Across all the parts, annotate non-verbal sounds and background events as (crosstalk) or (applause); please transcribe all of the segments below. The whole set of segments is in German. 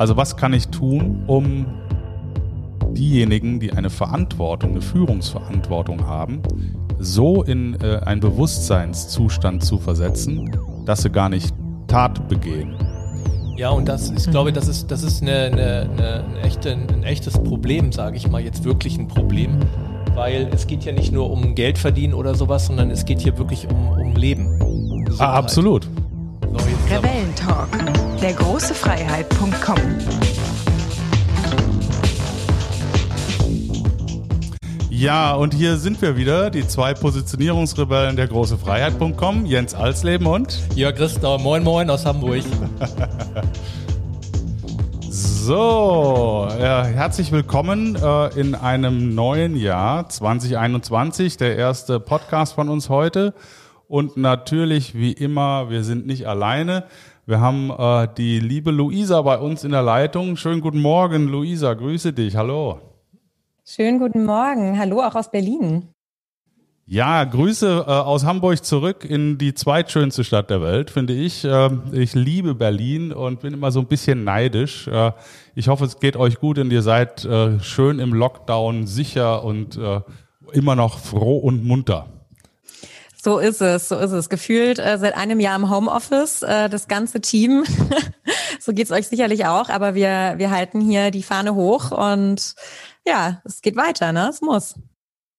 Also was kann ich tun, um diejenigen, die eine Verantwortung, eine Führungsverantwortung haben, so in äh, einen Bewusstseinszustand zu versetzen, dass sie gar nicht Tat begehen. Ja, und das, ich glaube, das ist, das ist eine, eine, eine, eine echte, ein echtes Problem, sage ich mal, jetzt wirklich ein Problem, weil es geht ja nicht nur um Geld verdienen oder sowas, sondern es geht hier wirklich um, um Leben. Ah, absolut. So, Rebellentalk, der große Freiheit.com. Ja, und hier sind wir wieder, die zwei Positionierungsrebellen der große Freiheit.com, Jens Alsleben und Jörg Christau, moin moin aus Hamburg. (laughs) so, ja, herzlich willkommen äh, in einem neuen Jahr 2021, der erste Podcast von uns heute. Und natürlich, wie immer, wir sind nicht alleine. Wir haben äh, die liebe Luisa bei uns in der Leitung. Schönen guten Morgen, Luisa, grüße dich, hallo. Schönen guten Morgen. Hallo auch aus Berlin. Ja, Grüße äh, aus Hamburg zurück in die zweitschönste Stadt der Welt, finde ich. Äh, ich liebe Berlin und bin immer so ein bisschen neidisch. Äh, ich hoffe, es geht euch gut und ihr seid äh, schön im Lockdown sicher und äh, immer noch froh und munter. So ist es, so ist es. Gefühlt äh, seit einem Jahr im Homeoffice, äh, das ganze Team. (laughs) so geht's euch sicherlich auch, aber wir, wir halten hier die Fahne hoch und ja, es geht weiter, ne? Es muss.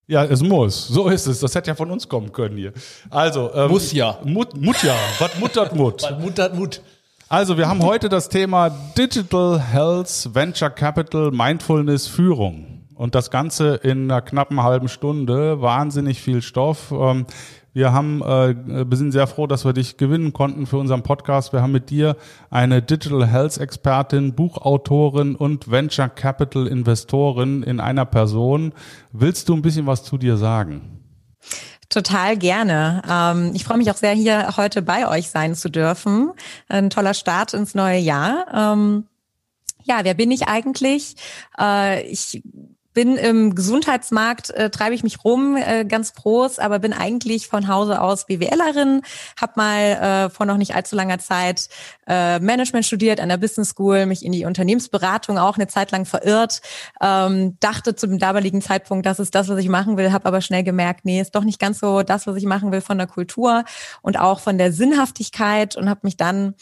Ja, es muss. So ist es. Das hätte ja von uns kommen können hier. Also ähm, muss ja. Mut, Mut ja. Was muttert Mut? Was muttert Mut? Also wir haben heute das Thema Digital Health, Venture Capital, Mindfulness, Führung. Und das Ganze in einer knappen halben Stunde. Wahnsinnig viel Stoff. Ähm, wir haben, äh, wir sind sehr froh, dass wir dich gewinnen konnten für unseren Podcast. Wir haben mit dir eine Digital Health Expertin, Buchautorin und Venture Capital Investorin in einer Person. Willst du ein bisschen was zu dir sagen? Total gerne. Ähm, ich freue mich auch sehr, hier heute bei euch sein zu dürfen. Ein toller Start ins neue Jahr. Ähm, ja, wer bin ich eigentlich? Äh, ich bin im Gesundheitsmarkt, äh, treibe ich mich rum, äh, ganz groß, aber bin eigentlich von Hause aus BWLerin, habe mal äh, vor noch nicht allzu langer Zeit äh, Management studiert an der Business School, mich in die Unternehmensberatung auch eine Zeit lang verirrt, ähm, dachte zu dem damaligen Zeitpunkt, das ist das, was ich machen will, habe aber schnell gemerkt, nee, ist doch nicht ganz so das, was ich machen will von der Kultur und auch von der Sinnhaftigkeit und habe mich dann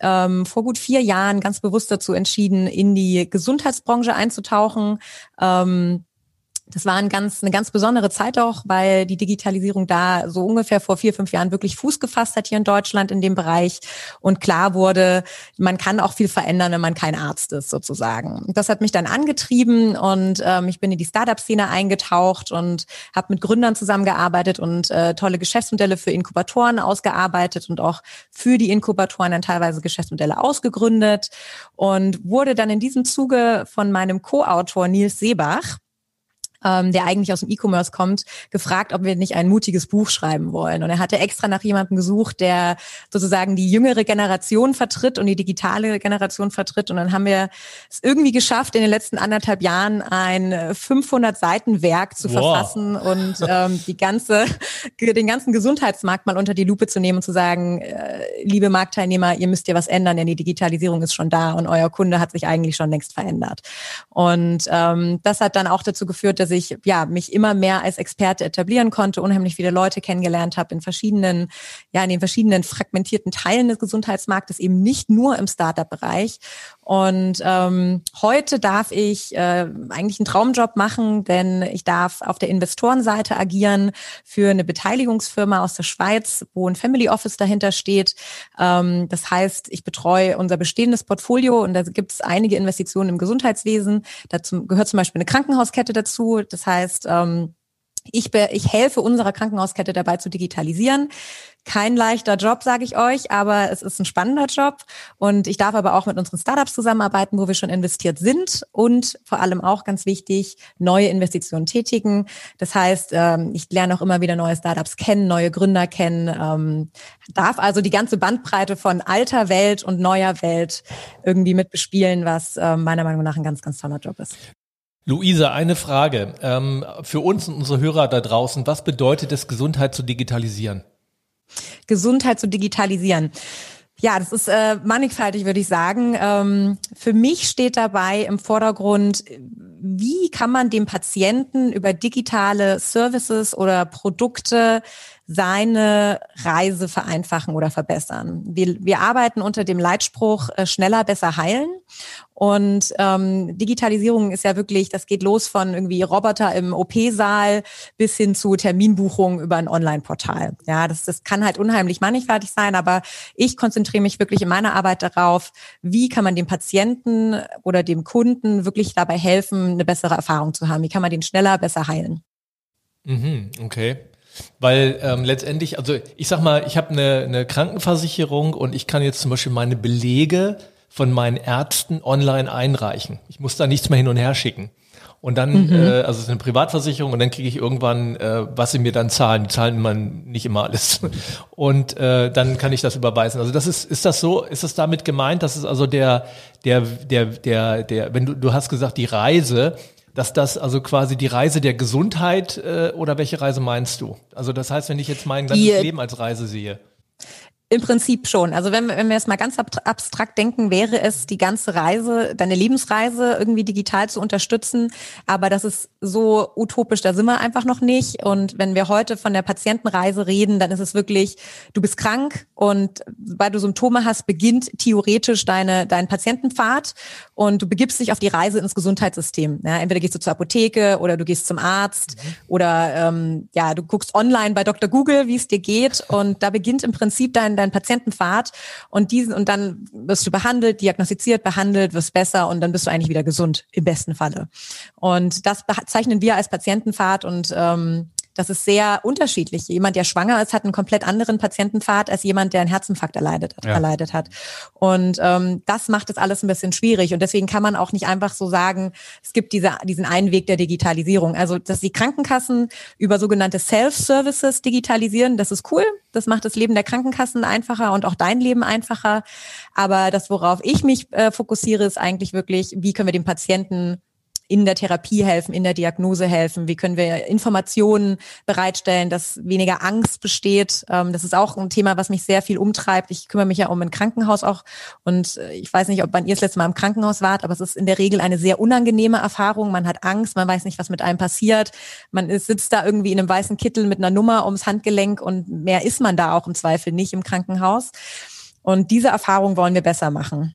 ähm, vor gut vier Jahren ganz bewusst dazu entschieden, in die Gesundheitsbranche einzutauchen. Ähm, das war ein ganz, eine ganz besondere Zeit auch, weil die Digitalisierung da so ungefähr vor vier, fünf Jahren wirklich Fuß gefasst hat hier in Deutschland in dem Bereich und klar wurde, man kann auch viel verändern, wenn man kein Arzt ist sozusagen. Das hat mich dann angetrieben und ähm, ich bin in die Startup-Szene eingetaucht und habe mit Gründern zusammengearbeitet und äh, tolle Geschäftsmodelle für Inkubatoren ausgearbeitet und auch für die Inkubatoren dann teilweise Geschäftsmodelle ausgegründet und wurde dann in diesem Zuge von meinem Co-Autor Nils Seebach ähm, der eigentlich aus dem E-Commerce kommt, gefragt, ob wir nicht ein mutiges Buch schreiben wollen. Und er hatte extra nach jemandem gesucht, der sozusagen die jüngere Generation vertritt und die digitale Generation vertritt. Und dann haben wir es irgendwie geschafft, in den letzten anderthalb Jahren ein 500 Seiten Werk zu wow. verfassen und (laughs) ähm, die ganze, den ganzen Gesundheitsmarkt mal unter die Lupe zu nehmen und zu sagen, äh, liebe Marktteilnehmer, ihr müsst ja was ändern, denn die Digitalisierung ist schon da und euer Kunde hat sich eigentlich schon längst verändert. Und ähm, das hat dann auch dazu geführt, dass ich ja mich immer mehr als Experte etablieren konnte, unheimlich viele Leute kennengelernt habe in verschiedenen, ja, in den verschiedenen fragmentierten Teilen des Gesundheitsmarktes, eben nicht nur im Startup-Bereich. Und ähm, heute darf ich äh, eigentlich einen Traumjob machen, denn ich darf auf der Investorenseite agieren für eine Beteiligungsfirma aus der Schweiz, wo ein Family Office dahinter steht. Ähm, das heißt, ich betreue unser bestehendes Portfolio und da gibt es einige Investitionen im Gesundheitswesen. Dazu gehört zum Beispiel eine Krankenhauskette dazu. Das heißt, ähm, ich, ich helfe unserer Krankenhauskette dabei zu digitalisieren. Kein leichter Job, sage ich euch, aber es ist ein spannender Job. Und ich darf aber auch mit unseren Startups zusammenarbeiten, wo wir schon investiert sind und vor allem auch ganz wichtig, neue Investitionen tätigen. Das heißt, ähm, ich lerne auch immer wieder neue Startups kennen, neue Gründer kennen, ähm, darf also die ganze Bandbreite von alter Welt und neuer Welt irgendwie mitbespielen, was ähm, meiner Meinung nach ein ganz, ganz toller Job ist. Luisa, eine Frage. Ähm, für uns und unsere Hörer da draußen, was bedeutet es, Gesundheit zu digitalisieren? Gesundheit zu digitalisieren. Ja, das ist äh, mannigfaltig, würde ich sagen. Ähm, für mich steht dabei im Vordergrund, wie kann man dem Patienten über digitale Services oder Produkte seine Reise vereinfachen oder verbessern. Wir, wir arbeiten unter dem Leitspruch äh, schneller, besser heilen. Und ähm, Digitalisierung ist ja wirklich, das geht los von irgendwie Roboter im OP-Saal bis hin zu Terminbuchungen über ein Online-Portal. Ja, das, das kann halt unheimlich mannigfaltig sein, aber ich konzentriere mich wirklich in meiner Arbeit darauf, wie kann man dem Patienten oder dem Kunden wirklich dabei helfen, eine bessere Erfahrung zu haben? Wie kann man den schneller, besser heilen? Mhm, okay. Weil ähm, letztendlich, also ich sag mal, ich habe eine, eine Krankenversicherung und ich kann jetzt zum Beispiel meine Belege von meinen Ärzten online einreichen. Ich muss da nichts mehr hin und her schicken. Und dann, mhm. äh, also es ist eine Privatversicherung und dann kriege ich irgendwann, äh, was sie mir dann zahlen. Die zahlen man nicht immer alles. (laughs) Und äh, dann kann ich das überweisen. Also das ist, ist das so, ist das damit gemeint, dass es also der, der, der, der, der, wenn du, du hast gesagt, die Reise, dass das also quasi die Reise der Gesundheit äh, oder welche Reise meinst du? Also das heißt, wenn ich jetzt mein ganzes die, Leben als Reise sehe. Im Prinzip schon. Also wenn, wenn wir es mal ganz abstrakt denken, wäre es die ganze Reise, deine Lebensreise irgendwie digital zu unterstützen. Aber das ist so utopisch, da sind wir einfach noch nicht. Und wenn wir heute von der Patientenreise reden, dann ist es wirklich, du bist krank und weil du Symptome hast, beginnt theoretisch deine, dein Patientenpfad und du begibst dich auf die Reise ins Gesundheitssystem. Ja, entweder gehst du zur Apotheke oder du gehst zum Arzt mhm. oder ähm, ja, du guckst online bei Dr. Google, wie es dir geht. Und da beginnt im Prinzip dein deinen Patientenpfad und diesen und dann wirst du behandelt, diagnostiziert, behandelt, wirst besser und dann bist du eigentlich wieder gesund im besten Falle. Und das bezeichnen wir als Patientenpfad und ähm, das ist sehr unterschiedlich. Jemand, der schwanger ist, hat einen komplett anderen Patientenpfad als jemand, der einen Herzinfarkt erleidet, ja. erleidet hat. Und ähm, das macht es alles ein bisschen schwierig. Und deswegen kann man auch nicht einfach so sagen, es gibt diese, diesen einen Weg der Digitalisierung. Also, dass die Krankenkassen über sogenannte Self-Services digitalisieren, das ist cool. Das macht das Leben der Krankenkassen einfacher und auch dein Leben einfacher. Aber das, worauf ich mich äh, fokussiere, ist eigentlich wirklich, wie können wir dem Patienten in der Therapie helfen, in der Diagnose helfen? Wie können wir Informationen bereitstellen, dass weniger Angst besteht? Ähm, das ist auch ein Thema, was mich sehr viel umtreibt. Ich kümmere mich ja um ein Krankenhaus auch und äh, ich weiß nicht, ob man ihr das letzte Mal im Krankenhaus wart, aber es ist in der Regel eine sehr unangenehme Erfahrung. Man hat Angst, man weiß nicht, was mit einem passiert. Man ist, sitzt da irgendwie in einem weißen Kittel mit einer Nummer ums Handgelenk und mehr ist man da auch im Zweifel nicht im Krankenhaus. Und diese Erfahrung wollen wir besser machen.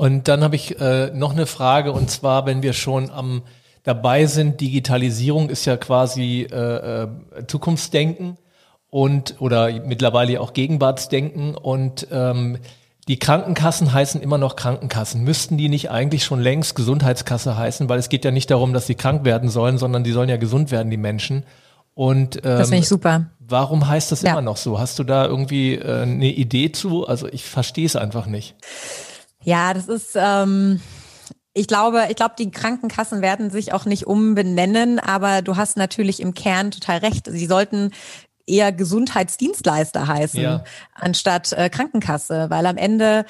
Und dann habe ich äh, noch eine Frage und zwar, wenn wir schon am dabei sind, Digitalisierung ist ja quasi äh, äh, Zukunftsdenken und oder mittlerweile auch Gegenwartsdenken und ähm, die Krankenkassen heißen immer noch Krankenkassen. Müssten die nicht eigentlich schon längst Gesundheitskasse heißen? Weil es geht ja nicht darum, dass sie krank werden sollen, sondern die sollen ja gesund werden, die Menschen. Und ähm, das finde ich super. Warum heißt das ja. immer noch so? Hast du da irgendwie äh, eine Idee zu? Also ich verstehe es einfach nicht. Ja, das ist, ähm, ich glaube, ich glaube, die Krankenkassen werden sich auch nicht umbenennen, aber du hast natürlich im Kern total recht. Sie sollten eher Gesundheitsdienstleister heißen, ja. anstatt äh, Krankenkasse, weil am Ende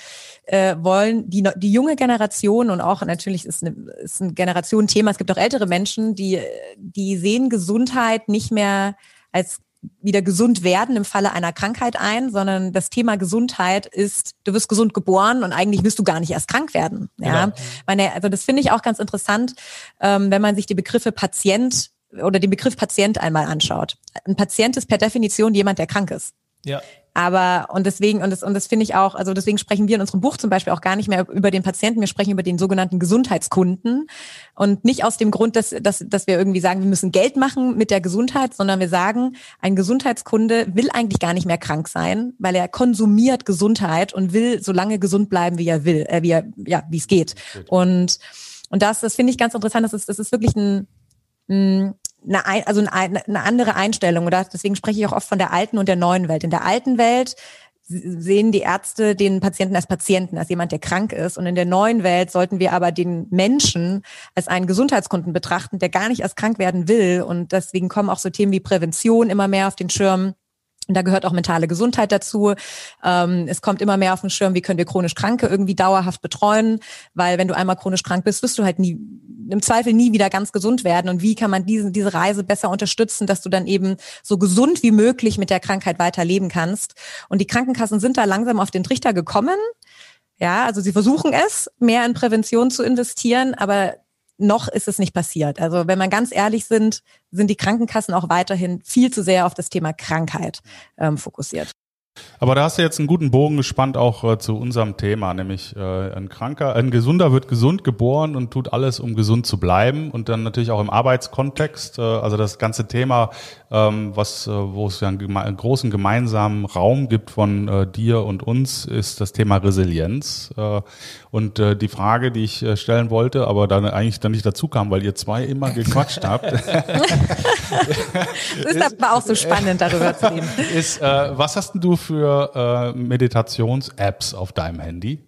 äh, wollen die, die junge Generation und auch natürlich ist, eine, ist ein Generationenthema, es gibt auch ältere Menschen, die, die sehen Gesundheit nicht mehr als wieder gesund werden im Falle einer Krankheit ein, sondern das Thema Gesundheit ist, du wirst gesund geboren und eigentlich wirst du gar nicht erst krank werden. Ja, genau. meine, also das finde ich auch ganz interessant, ähm, wenn man sich die Begriffe Patient oder den Begriff Patient einmal anschaut. Ein Patient ist per Definition jemand, der krank ist. Ja. Aber und deswegen, und das, und das finde ich auch, also deswegen sprechen wir in unserem Buch zum Beispiel auch gar nicht mehr über den Patienten, wir sprechen über den sogenannten Gesundheitskunden. Und nicht aus dem Grund, dass, dass, dass wir irgendwie sagen, wir müssen Geld machen mit der Gesundheit, sondern wir sagen, ein Gesundheitskunde will eigentlich gar nicht mehr krank sein, weil er konsumiert Gesundheit und will so lange gesund bleiben, wie er will, äh, wie er, ja, wie es geht. Und und das, das finde ich ganz interessant. Das ist, das ist wirklich ein, ein eine, also eine, eine andere Einstellung. Oder deswegen spreche ich auch oft von der alten und der neuen Welt. In der alten Welt sehen die Ärzte den Patienten als Patienten, als jemand, der krank ist. Und in der neuen Welt sollten wir aber den Menschen als einen Gesundheitskunden betrachten, der gar nicht erst krank werden will. Und deswegen kommen auch so Themen wie Prävention immer mehr auf den Schirm Und da gehört auch mentale Gesundheit dazu. Ähm, es kommt immer mehr auf den Schirm, wie können wir chronisch Kranke irgendwie dauerhaft betreuen, weil wenn du einmal chronisch krank bist, wirst du halt nie, im Zweifel nie wieder ganz gesund werden. Und wie kann man diese, diese Reise besser unterstützen, dass du dann eben so gesund wie möglich mit der Krankheit weiterleben kannst. Und die Krankenkassen sind da langsam auf den Trichter gekommen. Ja, also sie versuchen es, mehr in Prävention zu investieren, aber noch ist es nicht passiert. Also wenn man ganz ehrlich sind, sind die Krankenkassen auch weiterhin viel zu sehr auf das Thema Krankheit ähm, fokussiert. Aber da hast du jetzt einen guten Bogen gespannt auch äh, zu unserem Thema, nämlich äh, ein Kranker, ein Gesunder wird gesund geboren und tut alles, um gesund zu bleiben und dann natürlich auch im Arbeitskontext, äh, also das ganze Thema, ähm, was, äh, wo es ja einen, geme einen, großen gemeinsamen Raum gibt von äh, dir und uns, ist das Thema Resilienz. Äh, und die Frage, die ich stellen wollte, aber dann eigentlich dann nicht dazu kam, weil ihr zwei immer gequatscht habt. (laughs) (laughs) das ist aber auch so spannend, darüber zu reden. Ist, was hast du für äh, Meditations-Apps auf deinem Handy?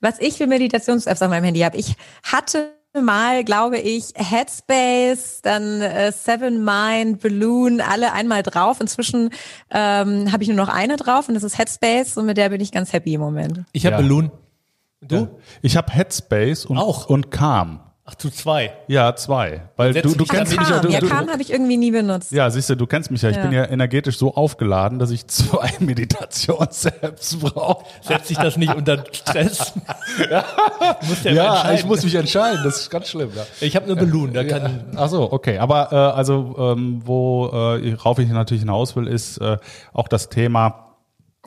Was ich für Meditations-Apps auf meinem Handy habe, ich hatte mal, glaube ich, Headspace, dann äh, Seven Mind, Balloon, alle einmal drauf. Inzwischen ähm, habe ich nur noch eine drauf und das ist Headspace und mit der bin ich ganz happy im Moment. Ich habe ja. Balloon. Du? Ja. Ich habe Headspace und, Auch. und Calm. Ach, du zwei. Ja, zwei. Weil du, du kennst mich ja. Du, ja, Calm habe ich irgendwie nie benutzt. Ja, siehst du, du kennst mich ja. Ich ja. bin ja energetisch so aufgeladen, dass ich zwei (laughs) Meditations-Apps brauche. Setzt sich das nicht unter Stress? (laughs) ja, ja, ja ich muss mich entscheiden. Das ist ganz schlimm. Ja. Ich habe eine Balloon, da kann. Ja. Ach so, okay. Aber äh, also, ähm, worauf äh, ich natürlich hinaus will, ist äh, auch das Thema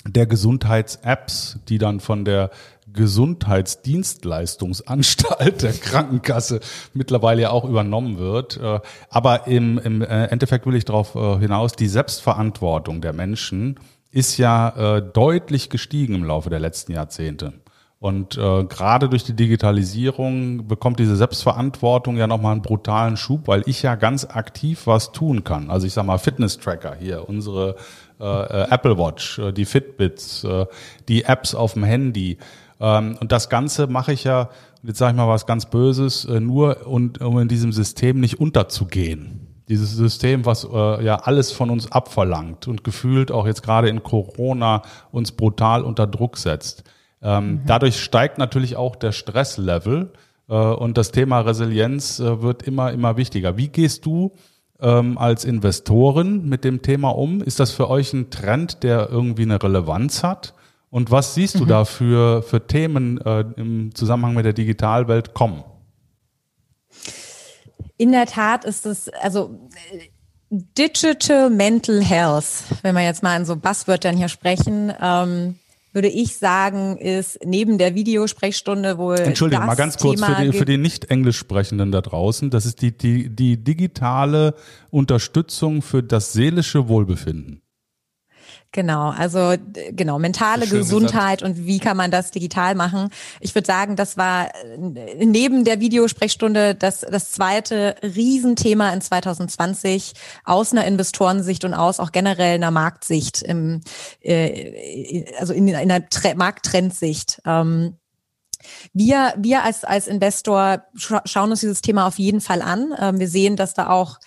der Gesundheits-Apps, die dann von der Gesundheitsdienstleistungsanstalt der Krankenkasse mittlerweile ja auch übernommen wird. Äh, aber im, im äh, Endeffekt will ich darauf äh, hinaus, die Selbstverantwortung der Menschen ist ja deutlich gestiegen im Laufe der letzten Jahrzehnte. Und äh, gerade durch die Digitalisierung bekommt diese Selbstverantwortung ja nochmal einen brutalen Schub, weil ich ja ganz aktiv was tun kann. Also ich sag mal Fitness-Tracker hier, unsere äh, Apple Watch, die Fitbits, äh, die Apps auf dem Handy, und das Ganze mache ich ja, jetzt sage ich mal was ganz Böses, äh, nur und, um in diesem System nicht unterzugehen. Dieses System, was äh, ja alles von uns abverlangt und gefühlt auch jetzt gerade in Corona uns brutal unter Druck setzt. Ähm, mhm. Dadurch steigt natürlich auch der Stresslevel äh, und das Thema Resilienz wird immer, immer wichtiger. Wie gehst du ähm, als Investoren mit dem Thema um? Ist das für euch ein Trend, der irgendwie eine Relevanz hat? Und was siehst mhm. du da für, für Themen äh, im Zusammenhang mit der Digitalwelt kommen? In der Tat ist es, also Digital Mental Health, wenn wir jetzt mal in so Buzzwörtern hier sprechen, ähm, würde ich sagen, ist neben der Videosprechstunde wohl. Entschuldigung, mal ganz kurz Thema für die, für die nicht englisch sprechenden da draußen. Das ist die, die, die digitale Unterstützung für das seelische Wohlbefinden. Genau, also genau, mentale Gesundheit gesagt. und wie kann man das digital machen. Ich würde sagen, das war äh, neben der Videosprechstunde das, das zweite Riesenthema in 2020 aus einer Investorensicht und aus auch generell einer Marktsicht, im, äh, also in, in einer Tre Markttrendsicht. Ähm, wir, wir als, als Investor schauen uns dieses Thema auf jeden Fall an. Ähm, wir sehen, dass da auch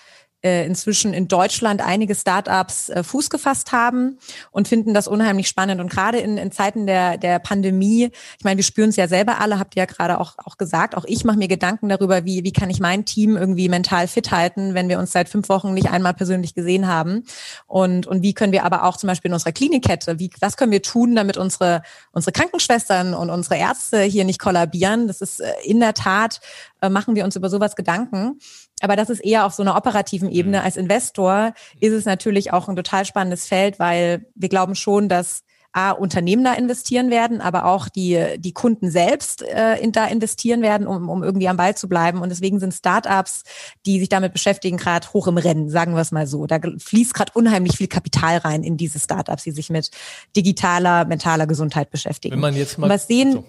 äh, inzwischen in Deutschland einige Startups äh, Fuß gefasst haben und finden das unheimlich spannend. Und gerade in, in Zeiten der, der Pandemie, ich meine, wir spüren es ja selber alle, habt ihr ja gerade auch, auch gesagt, auch ich mache mir Gedanken darüber, wie, wie kann ich mein Team irgendwie mental fit halten, wenn wir uns seit fünf Wochen nicht einmal persönlich gesehen haben. Und, und wie können wir aber auch zum Beispiel in unserer Klinikkette, wie, was können wir tun, damit unsere, unsere Krankenschwestern und unsere Ärzte hier nicht kollabieren? Das ist äh, in der Tat, äh, machen wir uns über sowas Gedanken. Aber das ist eher auf so einer operativen Ebene. Mhm. Als Investor ist es natürlich auch ein total spannendes Feld, weil wir glauben schon, dass A, Unternehmen da investieren werden, aber auch die, die Kunden selbst äh, in, da investieren werden, um, um irgendwie am Ball zu bleiben. Und deswegen sind Startups, die sich damit beschäftigen, gerade hoch im Rennen, sagen wir es mal so. Da fließt gerade unheimlich viel Kapital rein in diese Startups, die sich mit digitaler, mentaler Gesundheit beschäftigen. Wenn man jetzt mal. was sehen, so,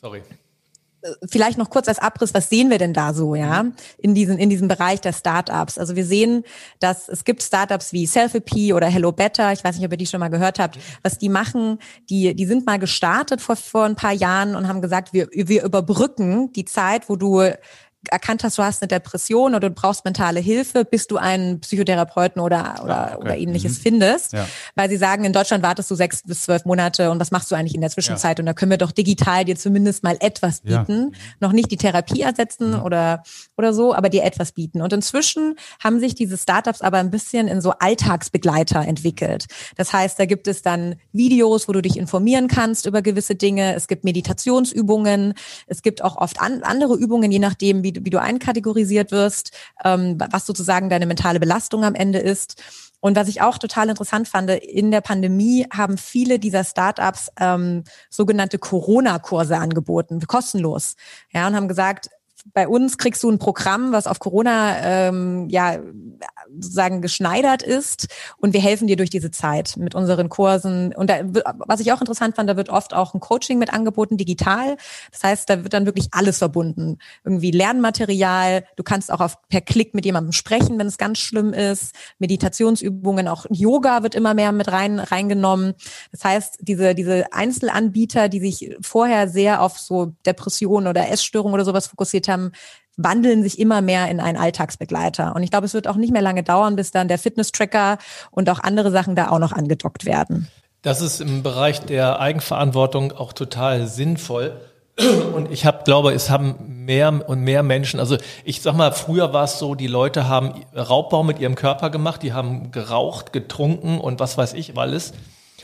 sorry vielleicht noch kurz als Abriss, was sehen wir denn da so, ja, in diesem, in diesem Bereich der Startups? Also wir sehen, dass es gibt Startups wie Selfie oder Hello Better, ich weiß nicht, ob ihr die schon mal gehört habt, was die machen, die, die sind mal gestartet vor, vor ein paar Jahren und haben gesagt, wir, wir überbrücken die Zeit, wo du erkannt hast, du hast eine Depression oder du brauchst mentale Hilfe, bis du einen Psychotherapeuten oder, oder, ah, okay. oder ähnliches mhm. findest. Ja. Weil sie sagen, in Deutschland wartest du sechs bis zwölf Monate und was machst du eigentlich in der Zwischenzeit? Ja. Und da können wir doch digital dir zumindest mal etwas bieten. Ja. Noch nicht die Therapie ersetzen mhm. oder, oder so, aber dir etwas bieten. Und inzwischen haben sich diese Startups aber ein bisschen in so Alltagsbegleiter entwickelt. Das heißt, da gibt es dann Videos, wo du dich informieren kannst über gewisse Dinge. Es gibt Meditationsübungen. Es gibt auch oft an, andere Übungen, je nachdem, wie, wie du einkategorisiert wirst, ähm, was sozusagen deine mentale Belastung am Ende ist. Und was ich auch total interessant fand, in der Pandemie haben viele dieser Startups ähm, sogenannte Corona-Kurse angeboten, kostenlos. Ja, und haben gesagt, bei uns kriegst du ein Programm, was auf Corona ähm, ja sozusagen geschneidert ist und wir helfen dir durch diese Zeit mit unseren Kursen. Und da, was ich auch interessant fand, da wird oft auch ein Coaching mit angeboten, digital. Das heißt, da wird dann wirklich alles verbunden. Irgendwie Lernmaterial, du kannst auch auf, per Klick mit jemandem sprechen, wenn es ganz schlimm ist. Meditationsübungen, auch Yoga wird immer mehr mit rein reingenommen. Das heißt, diese, diese Einzelanbieter, die sich vorher sehr auf so Depressionen oder Essstörungen oder sowas fokussiert haben, wandeln sich immer mehr in einen Alltagsbegleiter. Und ich glaube, es wird auch nicht mehr lange dauern, bis dann der Fitness-Tracker und auch andere Sachen da auch noch angedockt werden. Das ist im Bereich der Eigenverantwortung auch total sinnvoll. (clears throat) Und ich hab, glaube, es haben mehr und mehr Menschen, also ich sag mal, früher war es so, die Leute haben Raubbau mit ihrem Körper gemacht, die haben geraucht, getrunken und was weiß ich alles.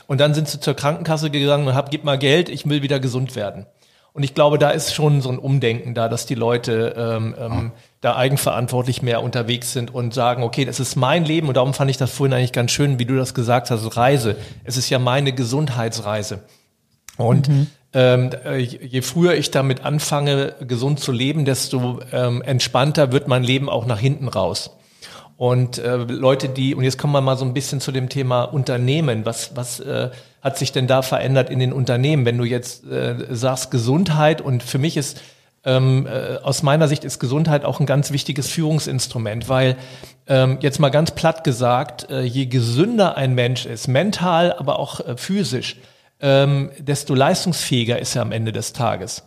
Und dann sind sie zur Krankenkasse gegangen und haben, gib mal Geld, ich will wieder gesund werden. Und ich glaube, da ist schon so ein Umdenken da, dass die Leute ähm, ähm, da eigenverantwortlich mehr unterwegs sind und sagen, okay, das ist mein Leben und darum fand ich das vorhin eigentlich ganz schön, wie du das gesagt hast, Reise. Es ist ja meine Gesundheitsreise. Und mhm. ähm, äh, je früher ich damit anfange, gesund zu leben, desto ähm, entspannter wird mein Leben auch nach hinten raus. Und äh, Leute, die, und jetzt kommen wir mal so ein bisschen zu dem Thema Unternehmen. Was, was äh, hat sich denn da verändert in den Unternehmen? Wenn du jetzt äh, sagst Gesundheit und für mich ist ähm, äh, aus meiner Sicht ist Gesundheit auch ein ganz wichtiges Führungsinstrument, weil ähm, jetzt mal ganz platt gesagt, äh, je gesünder ein Mensch ist, mental, aber auch äh, physisch, ähm, desto leistungsfähiger ist er am Ende des Tages.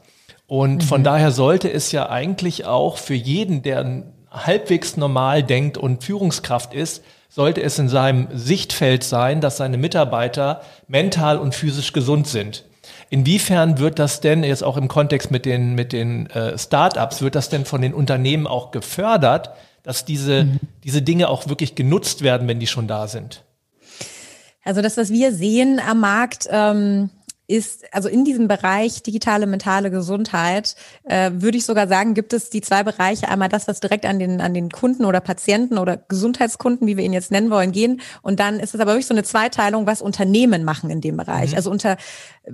Und mhm. von daher sollte es ja eigentlich auch für jeden, der halbwegs normal denkt und Führungskraft ist, sollte es in seinem Sichtfeld sein, dass seine Mitarbeiter mental und physisch gesund sind. Inwiefern wird das denn jetzt auch im Kontext mit den, mit den äh, Startups, wird das denn von den Unternehmen auch gefördert, dass diese, mhm. diese Dinge auch wirklich genutzt werden, wenn die schon da sind? Also das, was wir sehen am Markt, ähm, ist, also in diesem Bereich digitale mentale Gesundheit, äh, würde ich sogar sagen, gibt es die zwei Bereiche. Einmal das, was direkt an den, an den Kunden oder Patienten oder Gesundheitskunden, wie wir ihn jetzt nennen wollen, gehen. Und dann ist es aber wirklich so eine Zweiteilung, was Unternehmen machen in dem Bereich. Mhm. Also unter,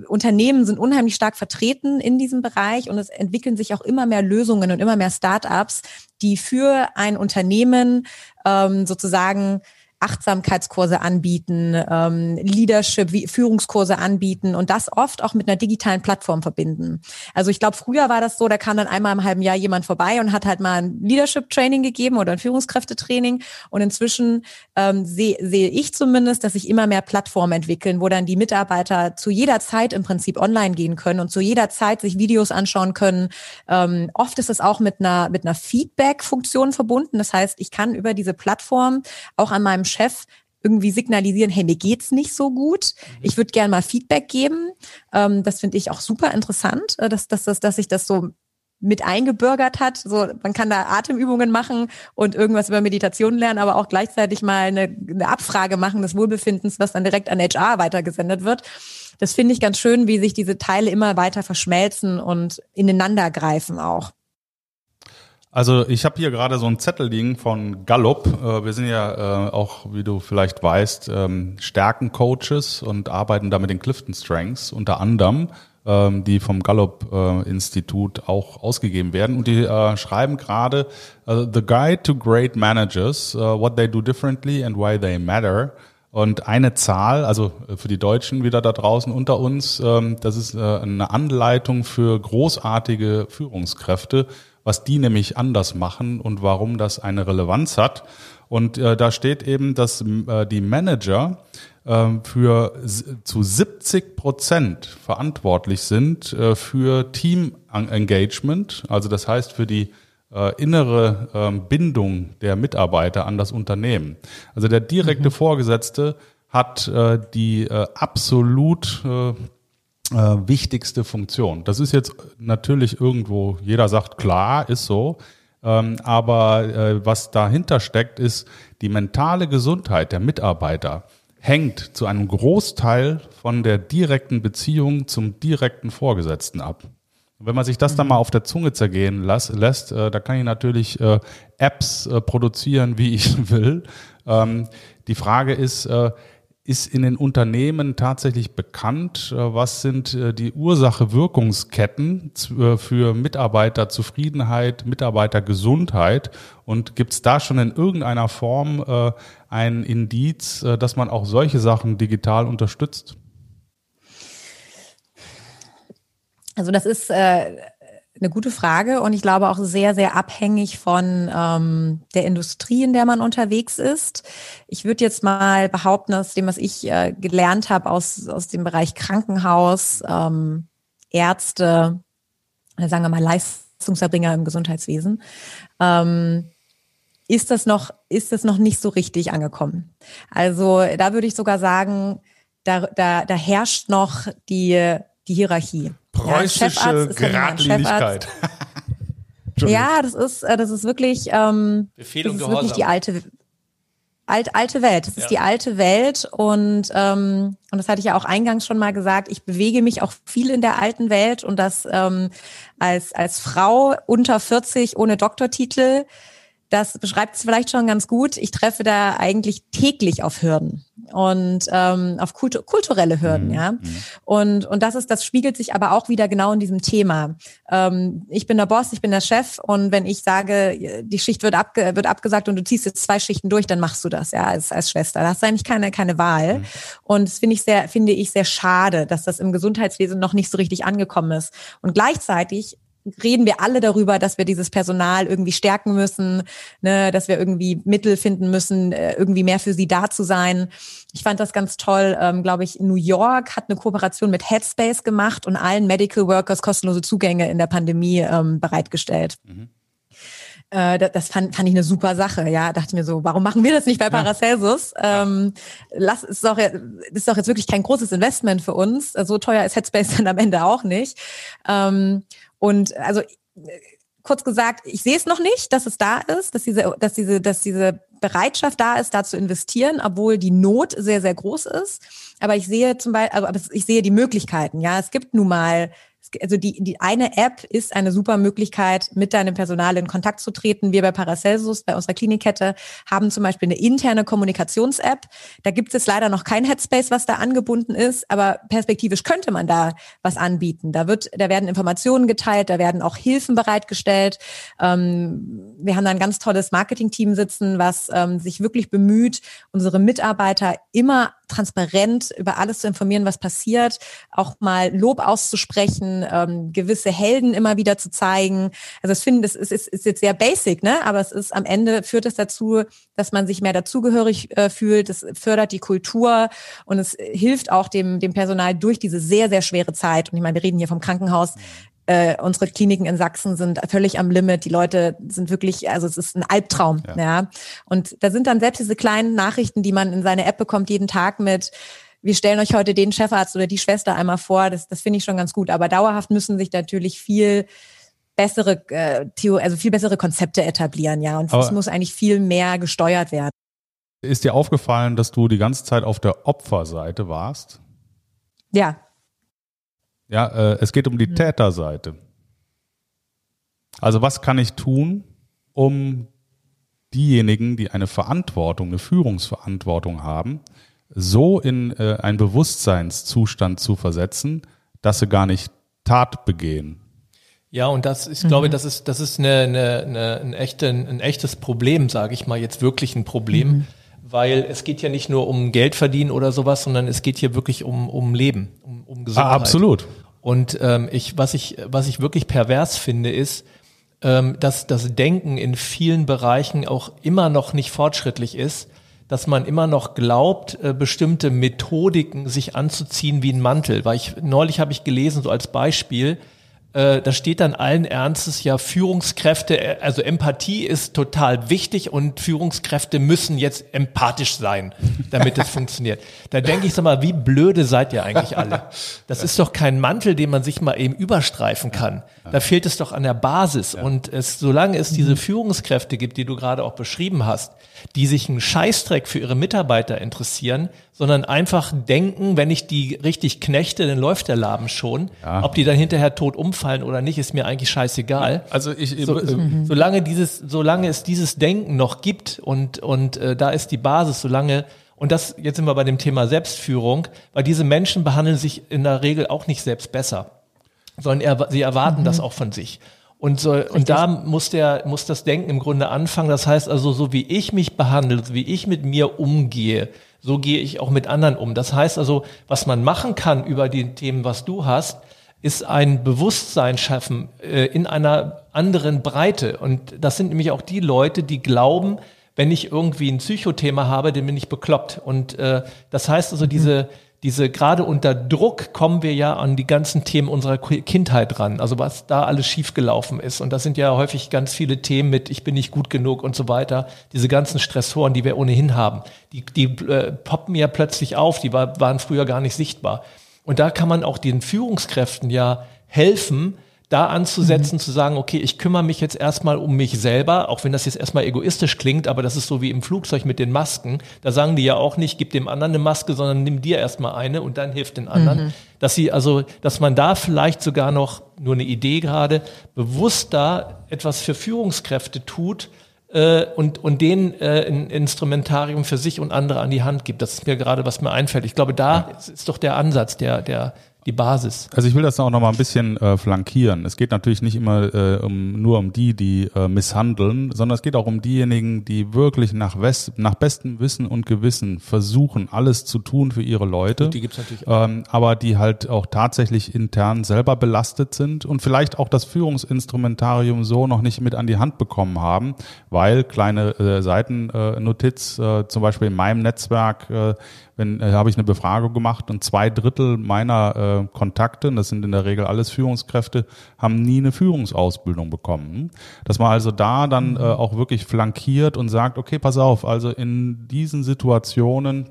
Unternehmen sind unheimlich stark vertreten in diesem Bereich und es entwickeln sich auch immer mehr Lösungen und immer mehr Start-ups, die für ein Unternehmen ähm, sozusagen Achtsamkeitskurse anbieten, ähm, Leadership, Führungskurse anbieten und das oft auch mit einer digitalen Plattform verbinden. Also ich glaube, früher war das so, da kam dann einmal im halben Jahr jemand vorbei und hat halt mal ein Leadership-Training gegeben oder ein Führungskräftetraining. Und inzwischen ähm, sehe seh ich zumindest, dass sich immer mehr Plattformen entwickeln, wo dann die Mitarbeiter zu jeder Zeit im Prinzip online gehen können und zu jeder Zeit sich Videos anschauen können. Ähm, oft ist es auch mit einer, mit einer Feedback-Funktion verbunden. Das heißt, ich kann über diese Plattform auch an meinem Chef irgendwie signalisieren, hey, mir geht's nicht so gut. Mhm. Ich würde gerne mal Feedback geben. Ähm, das finde ich auch super interessant, äh, dass, dass, dass, dass sich das so mit eingebürgert hat. So, man kann da Atemübungen machen und irgendwas über Meditation lernen, aber auch gleichzeitig mal eine, eine Abfrage machen des Wohlbefindens, was dann direkt an HR weitergesendet wird. Das finde ich ganz schön, wie sich diese Teile immer weiter verschmelzen und ineinander greifen auch. Also ich habe hier gerade so ein Zettel liegen von Gallup. Äh, wir sind ja äh, auch, wie du vielleicht weißt, ähm, Stärkencoaches und arbeiten da mit den Clifton Strengths unter anderem, ähm, die vom Gallup-Institut äh, auch ausgegeben werden. Und die schreiben gerade The Guide to Great Managers, What They Do Differently and Why They Matter. Und eine Zahl, also für die Deutschen wieder da draußen unter uns, ähm, das ist eine Anleitung für großartige Führungskräfte was die nämlich anders machen und warum das eine Relevanz hat. Und äh, da steht eben, dass äh, die Manager äh, für zu 70 Prozent verantwortlich sind äh, für Team Engagement, also das heißt für die äh, innere ähm, Bindung der Mitarbeiter an das Unternehmen. Also der direkte mhm. Vorgesetzte hat äh, die absolut äh, wichtigste Funktion. Das ist jetzt natürlich irgendwo, jeder sagt, klar, ist so. Ähm, aber äh, was dahinter steckt, ist die mentale Gesundheit der Mitarbeiter hängt zu einem Großteil von der direkten Beziehung zum direkten Vorgesetzten ab. Wenn man sich das dann mhm. mal auf der Zunge zergehen lässt, äh, da kann ich natürlich äh, Apps äh, produzieren, wie ich (laughs) will. Ähm, die Frage ist, äh, ist in den Unternehmen tatsächlich bekannt, äh, was sind äh, die Ursache-Wirkungsketten äh, für Mitarbeiterzufriedenheit, Mitarbeitergesundheit und gibt es da schon in irgendeiner Form ein Indiz, dass man auch solche Sachen digital unterstützt? Also das ist äh, eine gute Frage und ich glaube auch sehr, sehr abhängig von ähm, der Industrie, in der man unterwegs ist. Ich würde jetzt mal behaupten, aus dem, was ich äh, gelernt habe aus, aus dem Bereich Krankenhaus, ähm, Ärzte, sagen wir mal Leistungserbringer im Gesundheitswesen, ähm, ist das noch, ist das noch nicht so richtig angekommen. Also da würde ich sogar sagen, da, da, da herrscht noch die, die Hierarchie preußische ja, Geradlinigkeit. (laughs) ja, das ist, äh, das ist wirklich, ähm, Befehl und das ist wirklich die alte, alt, alte Welt. Das ja. ist die alte Welt und ähm, und das hatte ich ja auch eingangs schon mal gesagt. Ich bewege mich auch viel in der alten Welt und das ähm, als als Frau unter 40 ohne Doktortitel das beschreibt es vielleicht schon ganz gut. Ich treffe da eigentlich täglich auf Hürden und ähm, auf kultu kulturelle Hürden, mhm. ja. Mhm. Und und das ist, das spiegelt sich aber auch wieder genau in diesem Thema. Ähm, ich bin der Boss, ich bin der Chef und wenn ich sage, die Schicht wird, abge wird abgesagt und du ziehst jetzt zwei Schichten durch, dann machst du das, ja, als, als Schwester. Da hast du eigentlich keine keine Wahl. Mhm. Und das finde ich sehr finde ich sehr schade, dass das im Gesundheitswesen noch nicht so richtig angekommen ist. Und gleichzeitig reden wir alle darüber, dass wir dieses Personal irgendwie stärken müssen, ne, dass wir irgendwie Mittel finden müssen, äh, irgendwie mehr für sie da zu sein. Ich fand das ganz toll. Ähm, Glaube ich, New York hat eine Kooperation mit Headspace gemacht und allen Medical Workers kostenlose Zugänge in der Pandemie ähm, bereitgestellt. Mhm. Äh, das fand, fand ich eine super Sache. Ja, dachte mir so, warum machen wir das nicht bei Paracelsus? Ja. Ähm, lass, ist doch, ist doch jetzt wirklich kein großes Investment für uns. So teuer ist Headspace (laughs) dann am Ende auch nicht. Ähm, und also kurz gesagt, ich sehe es noch nicht, dass es da ist, dass diese, dass diese, dass diese Bereitschaft da ist, da zu investieren, obwohl die Not sehr, sehr groß ist. Aber ich sehe zum Beispiel, also ich sehe die Möglichkeiten. Ja, es gibt nun mal also die, die eine App ist eine super Möglichkeit, mit deinem Personal in Kontakt zu treten. Wir bei Paracelsus, bei unserer Klinikkette, haben zum Beispiel eine interne Kommunikations-App. Da gibt es leider noch kein Headspace, was da angebunden ist, aber perspektivisch könnte man da was anbieten. Da wird, da werden Informationen geteilt, da werden auch Hilfen bereitgestellt. Ähm, wir haben da ein ganz tolles Marketing-Team sitzen, was ähm, sich wirklich bemüht, unsere Mitarbeiter immer transparent über alles zu informieren, was passiert, auch mal Lob auszusprechen, ähm, gewisse Helden immer wieder zu zeigen. Also ich finde, das ist, ist, ist jetzt sehr basic, ne? Aber es ist am Ende führt es dazu, dass man sich mehr dazugehörig äh, fühlt. Es fördert die Kultur und es hilft auch dem, dem Personal durch diese sehr, sehr schwere Zeit. Und ich meine, wir reden hier vom Krankenhaus äh, unsere Kliniken in Sachsen sind völlig am Limit. Die Leute sind wirklich, also es ist ein Albtraum. Ja. ja. Und da sind dann selbst diese kleinen Nachrichten, die man in seine App bekommt, jeden Tag mit, wir stellen euch heute den Chefarzt oder die Schwester einmal vor. Das, das finde ich schon ganz gut. Aber dauerhaft müssen sich natürlich viel bessere, äh, also viel bessere Konzepte etablieren, ja. Und es muss eigentlich viel mehr gesteuert werden. Ist dir aufgefallen, dass du die ganze Zeit auf der Opferseite warst? Ja, ja, äh, es geht um die mhm. Täterseite. Also was kann ich tun, um diejenigen, die eine Verantwortung, eine Führungsverantwortung haben, so in äh, einen Bewusstseinszustand zu versetzen, dass sie gar nicht Tat begehen. Ja, und das, ich mhm. glaube, das ist, das ist eine, eine, eine, ein, echte, ein echtes Problem, sage ich mal, jetzt wirklich ein Problem, mhm. weil es geht ja nicht nur um Geld verdienen oder sowas, sondern es geht hier wirklich um, um Leben, um, um Gesundheit. Ah, absolut. Und ähm, ich, was ich, was ich wirklich pervers finde, ist, ähm, dass das Denken in vielen Bereichen auch immer noch nicht fortschrittlich ist, dass man immer noch glaubt, äh, bestimmte Methodiken sich anzuziehen wie ein Mantel. Weil ich neulich habe ich gelesen, so als Beispiel, da steht dann allen Ernstes ja Führungskräfte, äh, also Empathie ist total wichtig und Führungskräfte müssen jetzt empathisch sein, damit es (laughs) funktioniert. Da denke ich sag mal, wie blöde seid ihr eigentlich alle? Das ist doch kein Mantel, den man sich mal eben überstreifen kann. Da fehlt es doch an der Basis. Und es, solange es diese Führungskräfte gibt, die du gerade auch beschrieben hast, die sich einen Scheißdreck für ihre Mitarbeiter interessieren, sondern einfach denken, wenn ich die richtig knechte, dann läuft der Laden schon. Ja. Ob die dann hinterher tot umfallen oder nicht, ist mir eigentlich scheißegal. Also ich, so, äh, solange dieses, solange es dieses Denken noch gibt und und äh, da ist die Basis, solange und das jetzt sind wir bei dem Thema Selbstführung, weil diese Menschen behandeln sich in der Regel auch nicht selbst besser, sondern er, sie erwarten mhm. das auch von sich. Und, so, und da muss der, muss das Denken im Grunde anfangen. Das heißt also, so wie ich mich behandle, so wie ich mit mir umgehe, so gehe ich auch mit anderen um. Das heißt also, was man machen kann über die Themen, was du hast, ist ein Bewusstsein schaffen äh, in einer anderen Breite. Und das sind nämlich auch die Leute, die glauben, wenn ich irgendwie ein Psychothema habe, dann bin ich bekloppt. Und äh, das heißt also, diese, diese gerade unter Druck kommen wir ja an die ganzen Themen unserer Kindheit ran, also was da alles schiefgelaufen ist. Und das sind ja häufig ganz viele Themen mit ich bin nicht gut genug und so weiter. Diese ganzen Stressoren, die wir ohnehin haben, die, die äh, poppen ja plötzlich auf, die war, waren früher gar nicht sichtbar. Und da kann man auch den Führungskräften ja helfen, da anzusetzen, mhm. zu sagen, okay, ich kümmere mich jetzt erstmal um mich selber, auch wenn das jetzt erstmal egoistisch klingt, aber das ist so wie im Flugzeug mit den Masken. Da sagen die ja auch nicht, gib dem anderen eine Maske, sondern nimm dir erstmal eine und dann hilft den anderen. Mhm. Dass sie also, dass man da vielleicht sogar noch, nur eine Idee gerade, bewusst da etwas für Führungskräfte tut, äh, und, und denen äh, ein Instrumentarium für sich und andere an die Hand gibt. Das ist mir gerade, was mir einfällt. Ich glaube, da ist doch der Ansatz, der, der, die Basis. Also ich will das auch noch mal ein bisschen äh, flankieren. Es geht natürlich nicht immer äh, um, nur um die, die äh, misshandeln, sondern es geht auch um diejenigen, die wirklich nach, West, nach bestem Wissen und Gewissen versuchen, alles zu tun für ihre Leute. Gut, die gibt's natürlich auch. Ähm, aber die halt auch tatsächlich intern selber belastet sind und vielleicht auch das Führungsinstrumentarium so noch nicht mit an die Hand bekommen haben, weil kleine äh, Seitennotiz, äh, zum Beispiel in meinem Netzwerk, äh, wenn äh, habe ich eine Befragung gemacht und zwei Drittel meiner äh, Kontakte, das sind in der Regel alles Führungskräfte, haben nie eine Führungsausbildung bekommen. Dass man also da dann äh, auch wirklich flankiert und sagt, okay, pass auf, also in diesen Situationen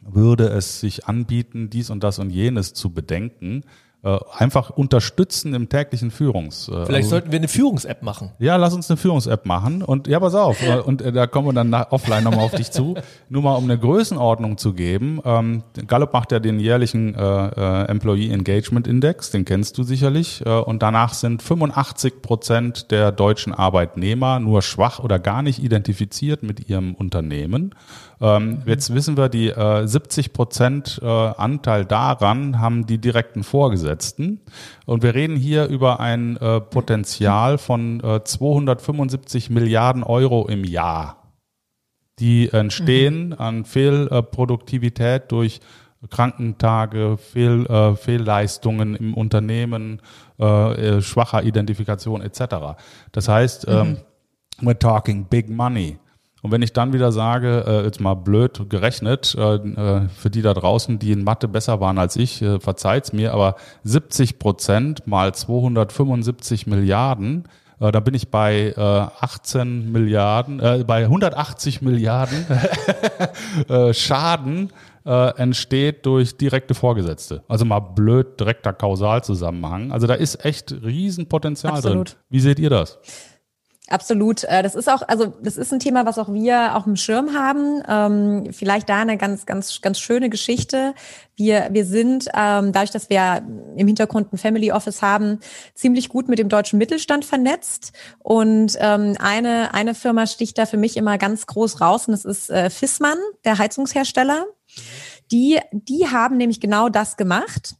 würde es sich anbieten, dies und das und jenes zu bedenken einfach unterstützen im täglichen Führungs. Äh, Vielleicht also, sollten wir eine Führungs-App machen. Ja, lass uns eine Führungs-App machen. Und ja, pass auf. Äh, und äh, da kommen wir dann nach, offline nochmal auf dich zu. (laughs) Nur mal um eine Größenordnung zu geben. Ähm, Gallup macht ja den jährlichen äh, äh, Employee Engagement Index, den kennst du sicherlich. Äh, und danach sind 85 Prozent der deutschen Arbeitnehmer nur schwach oder gar nicht identifiziert mit ihrem Unternehmen. Ähm, jetzt wissen wir, die äh, 70 Prozent äh, Anteil daran haben die direkten Vorgesetzten. Und wir reden hier über ein äh, Potenzial von äh, 275 Milliarden Euro im Jahr, die entstehen mhm. an Fehlproduktivität durch Krankentage, Fehl, äh, Fehlleistungen im Unternehmen, äh, äh schwacher Identifikation etc. Das heißt, ähm, mhm. we're talking big money. Und wenn ich dann wieder sage, äh, jetzt mal blöd gerechnet, äh, äh, für die da draußen, die in Mathe besser waren als ich, äh, verzeiht's mir, aber 70 Prozent mal 275 Milliarden, äh, da bin ich bei äh, 18 Milliarden, äh, bei 180 Milliarden (laughs) äh, Schaden äh, entsteht durch direkte Vorgesetzte. Also mal blöd direkter Kausalzusammenhang. Also da ist echt Riesenpotenzial Absolut. drin. Wie seht ihr das? Absolut. Äh, das ist auch, also das ist ein Thema, was auch wir auch im Schirm haben. Ähm, vielleicht da eine ganz, ganz, ganz schöne Geschichte. Wir, wir sind, ähm, dadurch, dass wir im Hintergrund ein Family Office haben, ziemlich gut mit dem deutschen Mittelstand vernetzt. Und ähm, eine, eine Firma sticht da für mich immer ganz groß raus und das ist äh, Fissmann, der Heizungshersteller. Die, die haben nämlich genau das gemacht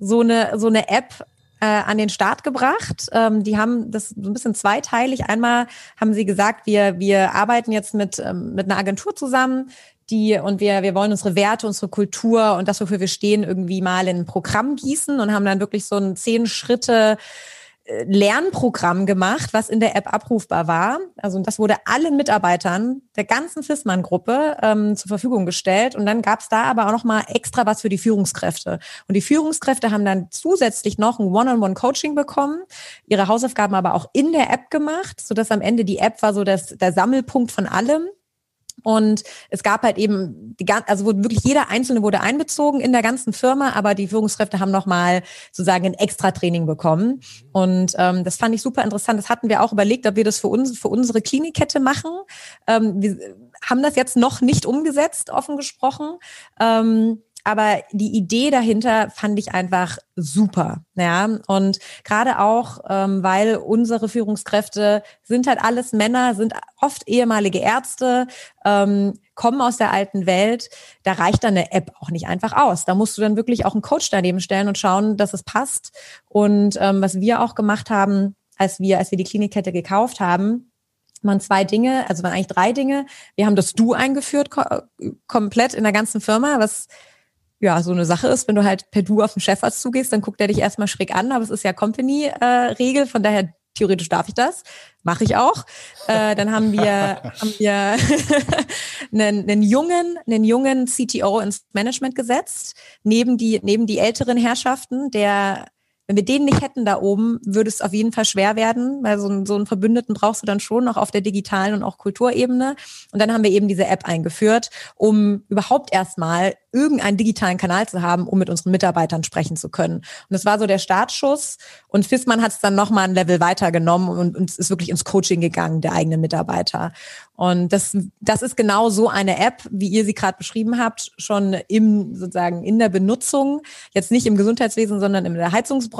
so eine so eine App äh, an den Start gebracht. Ähm, die haben das so ein bisschen zweiteilig. Einmal haben sie gesagt, wir, wir arbeiten jetzt mit, ähm, mit einer Agentur zusammen, die und wir, wir wollen unsere Werte, unsere Kultur und das, wofür wir stehen, irgendwie mal in ein Programm gießen und haben dann wirklich so ein zehn Schritte Lernprogramm gemacht, was in der App abrufbar war. Also das wurde allen Mitarbeitern der ganzen FISMAN-Gruppe ähm, zur Verfügung gestellt. Und dann gab es da aber auch noch mal extra was für die Führungskräfte. Und die Führungskräfte haben dann zusätzlich noch ein One-on-One-Coaching bekommen, ihre Hausaufgaben aber auch in der App gemacht, sodass am Ende die App war so das, der Sammelpunkt von allem. Und es gab halt eben, die, also wurde wirklich jeder Einzelne wurde einbezogen in der ganzen Firma, aber die Führungskräfte haben nochmal sozusagen ein Extra-Training bekommen. Und ähm, das fand ich super interessant. Das hatten wir auch überlegt, ob wir das für uns, für unsere Klinikkette machen. Ähm, wir haben das jetzt noch nicht umgesetzt, offen gesprochen. Ähm, aber die Idee dahinter fand ich einfach super. Ja, und gerade auch, ähm, weil unsere Führungskräfte sind halt alles Männer, sind oft ehemalige Ärzte, ähm, kommen aus der alten Welt. Da reicht dann eine App auch nicht einfach aus. Da musst du dann wirklich auch einen Coach daneben stellen und schauen, dass es passt. Und ähm, was wir auch gemacht haben, als wir, als wir die Klinikkette gekauft haben, waren zwei Dinge, also waren eigentlich drei Dinge. Wir haben das Du eingeführt, ko komplett in der ganzen Firma, was ja, so eine Sache ist, wenn du halt per Du auf den Chefarzt zugehst, dann guckt er dich erstmal schräg an, aber es ist ja Company-Regel, von daher theoretisch darf ich das, mache ich auch. Äh, dann haben wir, (laughs) haben wir (laughs) einen, einen jungen, einen jungen CTO ins Management gesetzt, neben die, neben die älteren Herrschaften, der wenn wir den nicht hätten da oben, würde es auf jeden Fall schwer werden, weil so, so einen Verbündeten brauchst du dann schon noch auf der digitalen und auch Kulturebene. Und dann haben wir eben diese App eingeführt, um überhaupt erstmal irgendeinen digitalen Kanal zu haben, um mit unseren Mitarbeitern sprechen zu können. Und das war so der Startschuss. Und Fissmann hat es dann nochmal ein Level weitergenommen und, und ist wirklich ins Coaching gegangen der eigenen Mitarbeiter. Und das, das ist genau so eine App, wie ihr sie gerade beschrieben habt, schon im sozusagen in der Benutzung, jetzt nicht im Gesundheitswesen, sondern in der Heizungsbranche.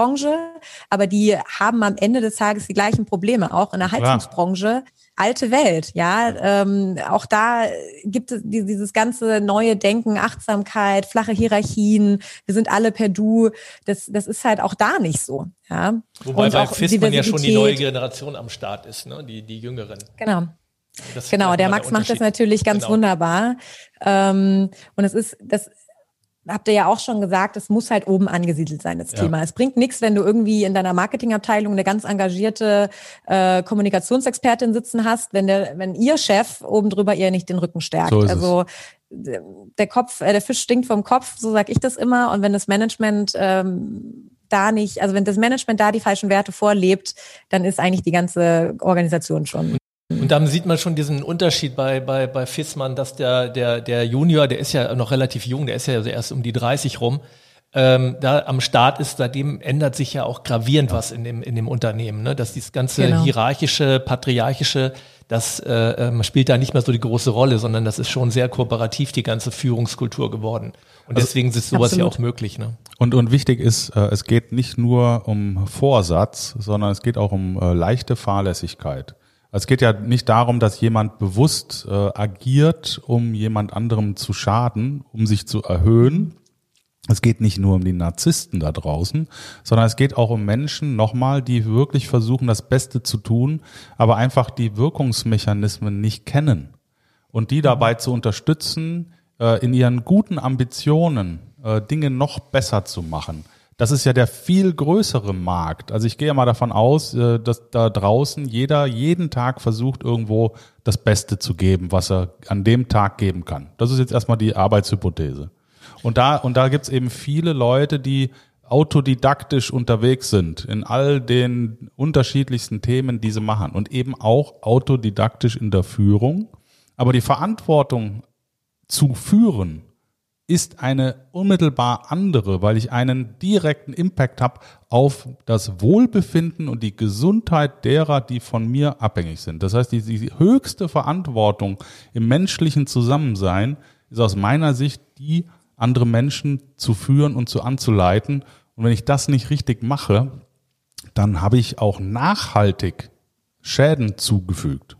Aber die haben am Ende des Tages die gleichen Probleme, auch in der Heizungsbranche. Ja alte Welt, ja. Ähm, auch da gibt es dieses ganze neue Denken, Achtsamkeit, flache Hierarchien. Wir sind alle per Du. Das, das ist halt auch da nicht so, ja. Wobei Und bei FISMAN ja schon die neue Generation am Start ist, ne? Die, die Jüngeren. Genau. Das genau, der Max der macht das natürlich ganz genau. wunderbar. Ähm, und es ist, das habt ihr ja auch schon gesagt, es muss halt oben angesiedelt sein, das ja. Thema. Es bringt nichts, wenn du irgendwie in deiner Marketingabteilung eine ganz engagierte äh, Kommunikationsexpertin sitzen hast, wenn der, wenn ihr Chef oben drüber ihr nicht den Rücken stärkt. So also der Kopf, äh, der Fisch stinkt vom Kopf, so sag ich das immer. Und wenn das Management ähm, da nicht, also wenn das Management da die falschen Werte vorlebt, dann ist eigentlich die ganze Organisation schon und dann sieht man schon diesen Unterschied bei, bei, bei Fissmann, dass der, der, der Junior, der ist ja noch relativ jung, der ist ja erst um die 30 rum, ähm, da am Start ist, seitdem ändert sich ja auch gravierend was in dem, in dem Unternehmen. Ne? Dass dieses ganze genau. hierarchische, patriarchische, das äh, ähm, spielt da nicht mehr so die große Rolle, sondern das ist schon sehr kooperativ, die ganze Führungskultur geworden. Und also, deswegen ist sowas absolut. ja auch möglich. Ne? Und, und wichtig ist, äh, es geht nicht nur um Vorsatz, sondern es geht auch um äh, leichte Fahrlässigkeit. Es geht ja nicht darum, dass jemand bewusst äh, agiert, um jemand anderem zu schaden, um sich zu erhöhen. Es geht nicht nur um die Narzissten da draußen, sondern es geht auch um Menschen, nochmal, die wirklich versuchen, das Beste zu tun, aber einfach die Wirkungsmechanismen nicht kennen. Und die dabei zu unterstützen, äh, in ihren guten Ambitionen äh, Dinge noch besser zu machen das ist ja der viel größere Markt. Also ich gehe ja mal davon aus, äh, dass da draußen jeder jeden Tag versucht, irgendwo das Beste zu geben, was er an dem Tag geben kann. Das ist jetzt erstmal die Arbeitshypothese. Und da, und da gibt's eben viele Leute, die autodidaktisch unterwegs sind in all den unterschiedlichsten Themen, die sie machen und eben auch autodidaktisch in der Führung. Aber die Verantwortung zu führen ist eine unmittelbar andere, weil ich einen direkten Impact habe auf das Wohlbefinden und die Gesundheit derer, die von mir abhängig sind. Das heißt, die, die höchste Verantwortung im menschlichen Zusammensein ist aus meiner Sicht die, andere Menschen zu führen und zu anzuleiten. Und wenn ich das nicht richtig mache, dann habe ich auch nachhaltig Schäden zugefügt.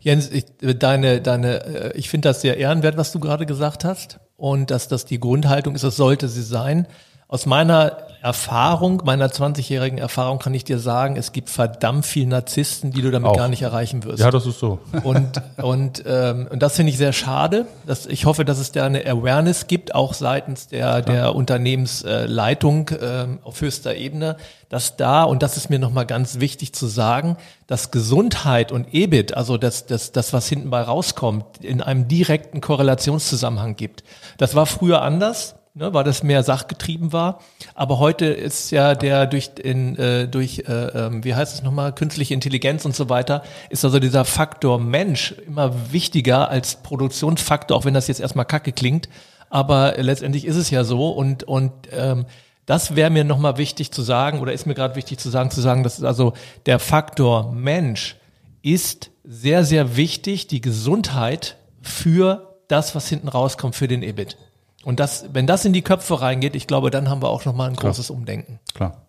Jens, ich, deine, deine, äh, ich finde das sehr ehrenwert, was du gerade gesagt hast und dass das die Grundhaltung ist, das sollte sie sein. Aus meiner Erfahrung, meiner 20-jährigen Erfahrung kann ich dir sagen, es gibt verdammt viel Narzissten, die du damit Auch. gar nicht erreichen wirst. Ja, das ist so. Und, und, ähm, und das finde ich sehr schade. Dass, ich hoffe, dass es da eine Awareness gibt, auch seitens der, der Unternehmensleitung ähm, auf höchster Ebene, dass da, und das ist mir nochmal ganz wichtig zu sagen, dass Gesundheit und EBIT, also das, das, das, was hinten bei rauskommt, in einem direkten Korrelationszusammenhang gibt. Das war früher anders ne, weil das mehr sachgetrieben war. Aber heute ist ja der durch in, äh, durch äh, ähm, wie heißt es nochmal künstliche Intelligenz und so weiter ist also dieser Faktor Mensch immer wichtiger als Produktionsfaktor, auch wenn das jetzt erstmal kacke klingt. Aber letztendlich ist es ja so und und ähm, das wäre mir nochmal wichtig zu sagen oder ist mir gerade wichtig zu sagen, zu sagen, dass also der Faktor Mensch ist sehr, sehr wichtig, die Gesundheit für das, was hinten rauskommt, für den EBIT. Und das, wenn das in die Köpfe reingeht, ich glaube, dann haben wir auch nochmal ein großes Umdenken. Klar.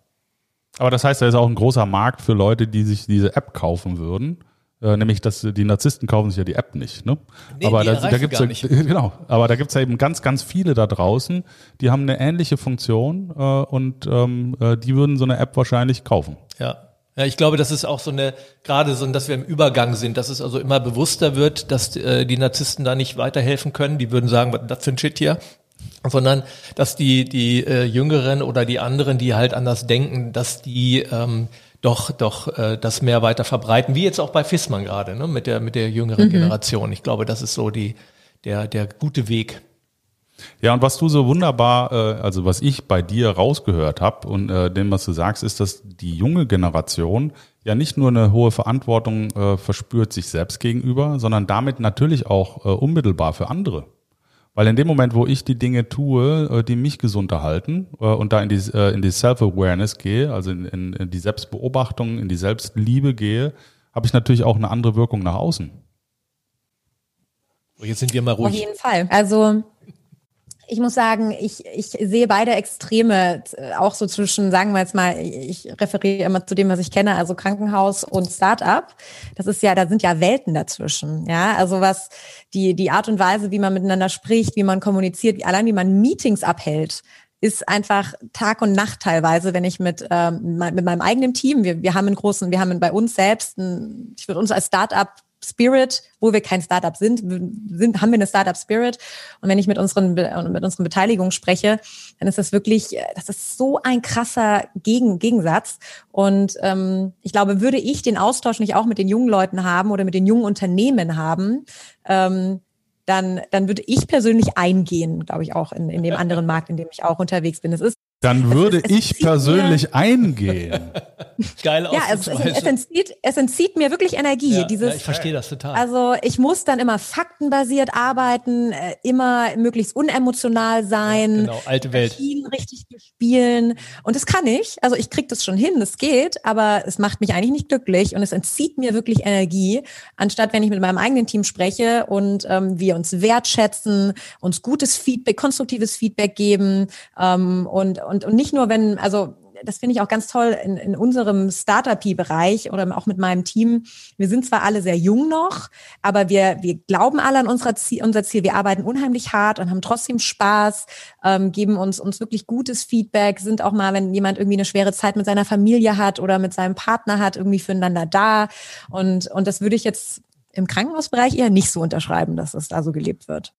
Aber das heißt, da ist auch ein großer Markt für Leute, die sich diese App kaufen würden. Äh, nämlich, dass die Narzissten kaufen sich ja die App nicht. Ne? Nee, aber da, da gibt's gar ja, nicht. (laughs) genau. Aber da gibt's ja eben ganz, ganz viele da draußen, die haben eine ähnliche Funktion äh, und ähm, äh, die würden so eine App wahrscheinlich kaufen. Ja. Ja, ich glaube, das ist auch so eine, gerade so, dass wir im Übergang sind, dass es also immer bewusster wird, dass äh, die Narzissten da nicht weiterhelfen können. Die würden sagen, was das für ein Shit hier? Sondern, dass die, die äh, Jüngeren oder die anderen, die halt anders denken, dass die ähm, doch, doch äh, das mehr weiter verbreiten, wie jetzt auch bei Fissmann gerade, ne, mit der, mit der jüngeren Generation. Ich glaube, das ist so die, der, der gute Weg. Ja, und was du so wunderbar, äh, also was ich bei dir rausgehört habe und äh, dem, was du sagst, ist, dass die junge Generation ja nicht nur eine hohe Verantwortung äh, verspürt sich selbst gegenüber, sondern damit natürlich auch äh, unmittelbar für andere. Weil in dem Moment, wo ich die Dinge tue, äh, die mich gesund erhalten äh, und da in die, äh, in die Self-Awareness gehe, also in, in, in die Selbstbeobachtung, in die Selbstliebe gehe, habe ich natürlich auch eine andere Wirkung nach außen. Jetzt sind wir mal Auf ruhig. jeden Fall. Also ich muss sagen, ich, ich sehe beide Extreme, äh, auch so zwischen, sagen wir jetzt mal, ich referiere immer zu dem, was ich kenne, also Krankenhaus und Startup. Das ist ja, da sind ja Welten dazwischen. Ja, also was die, die Art und Weise, wie man miteinander spricht, wie man kommuniziert, wie, allein wie man Meetings abhält, ist einfach Tag und Nacht teilweise, wenn ich mit, ähm, mit meinem eigenen Team, wir, wir haben einen großen, wir haben bei uns selbst, ein, ich würde uns als Startup Spirit, wo wir kein Startup sind, sind, haben wir eine Startup Spirit. Und wenn ich mit unseren, mit unseren Beteiligungen spreche, dann ist das wirklich, das ist so ein krasser Gegen, Gegensatz. Und ähm, ich glaube, würde ich den Austausch nicht auch mit den jungen Leuten haben oder mit den jungen Unternehmen haben, ähm, dann, dann würde ich persönlich eingehen, glaube ich, auch in, in dem anderen Markt, in dem ich auch unterwegs bin. Es ist Dann würde es- es ich mir- persönlich eingehen. (laughs) Geil ja, es, es, es, entzieht, es entzieht mir wirklich Energie. ja, dieses, ja, ich verstehe das total. Also ich muss dann immer faktenbasiert arbeiten, äh, immer möglichst unemotional sein, genau, alte Welt. Richtig spielen. Und das kann ich. Also ich krieg das schon hin, das geht, aber es macht mich eigentlich nicht glücklich und es entzieht mir wirklich Energie, anstatt wenn ich mit meinem eigenen Team spreche und ähm, wir uns wertschätzen, uns gutes Feedback, konstruktives Feedback geben ähm, und, und, und nicht nur, wenn, also das finde ich auch ganz toll in, in unserem Startup-Bereich oder auch mit meinem Team. Wir sind zwar alle sehr jung noch, aber wir, wir glauben alle an unser Ziel, unser Ziel. Wir arbeiten unheimlich hart und haben trotzdem Spaß, ähm, geben uns, uns wirklich gutes Feedback, sind auch mal, wenn jemand irgendwie eine schwere Zeit mit seiner Familie hat oder mit seinem Partner hat, irgendwie füreinander da. Und, und das würde ich jetzt im Krankenhausbereich eher nicht so unterschreiben, dass es da so gelebt wird.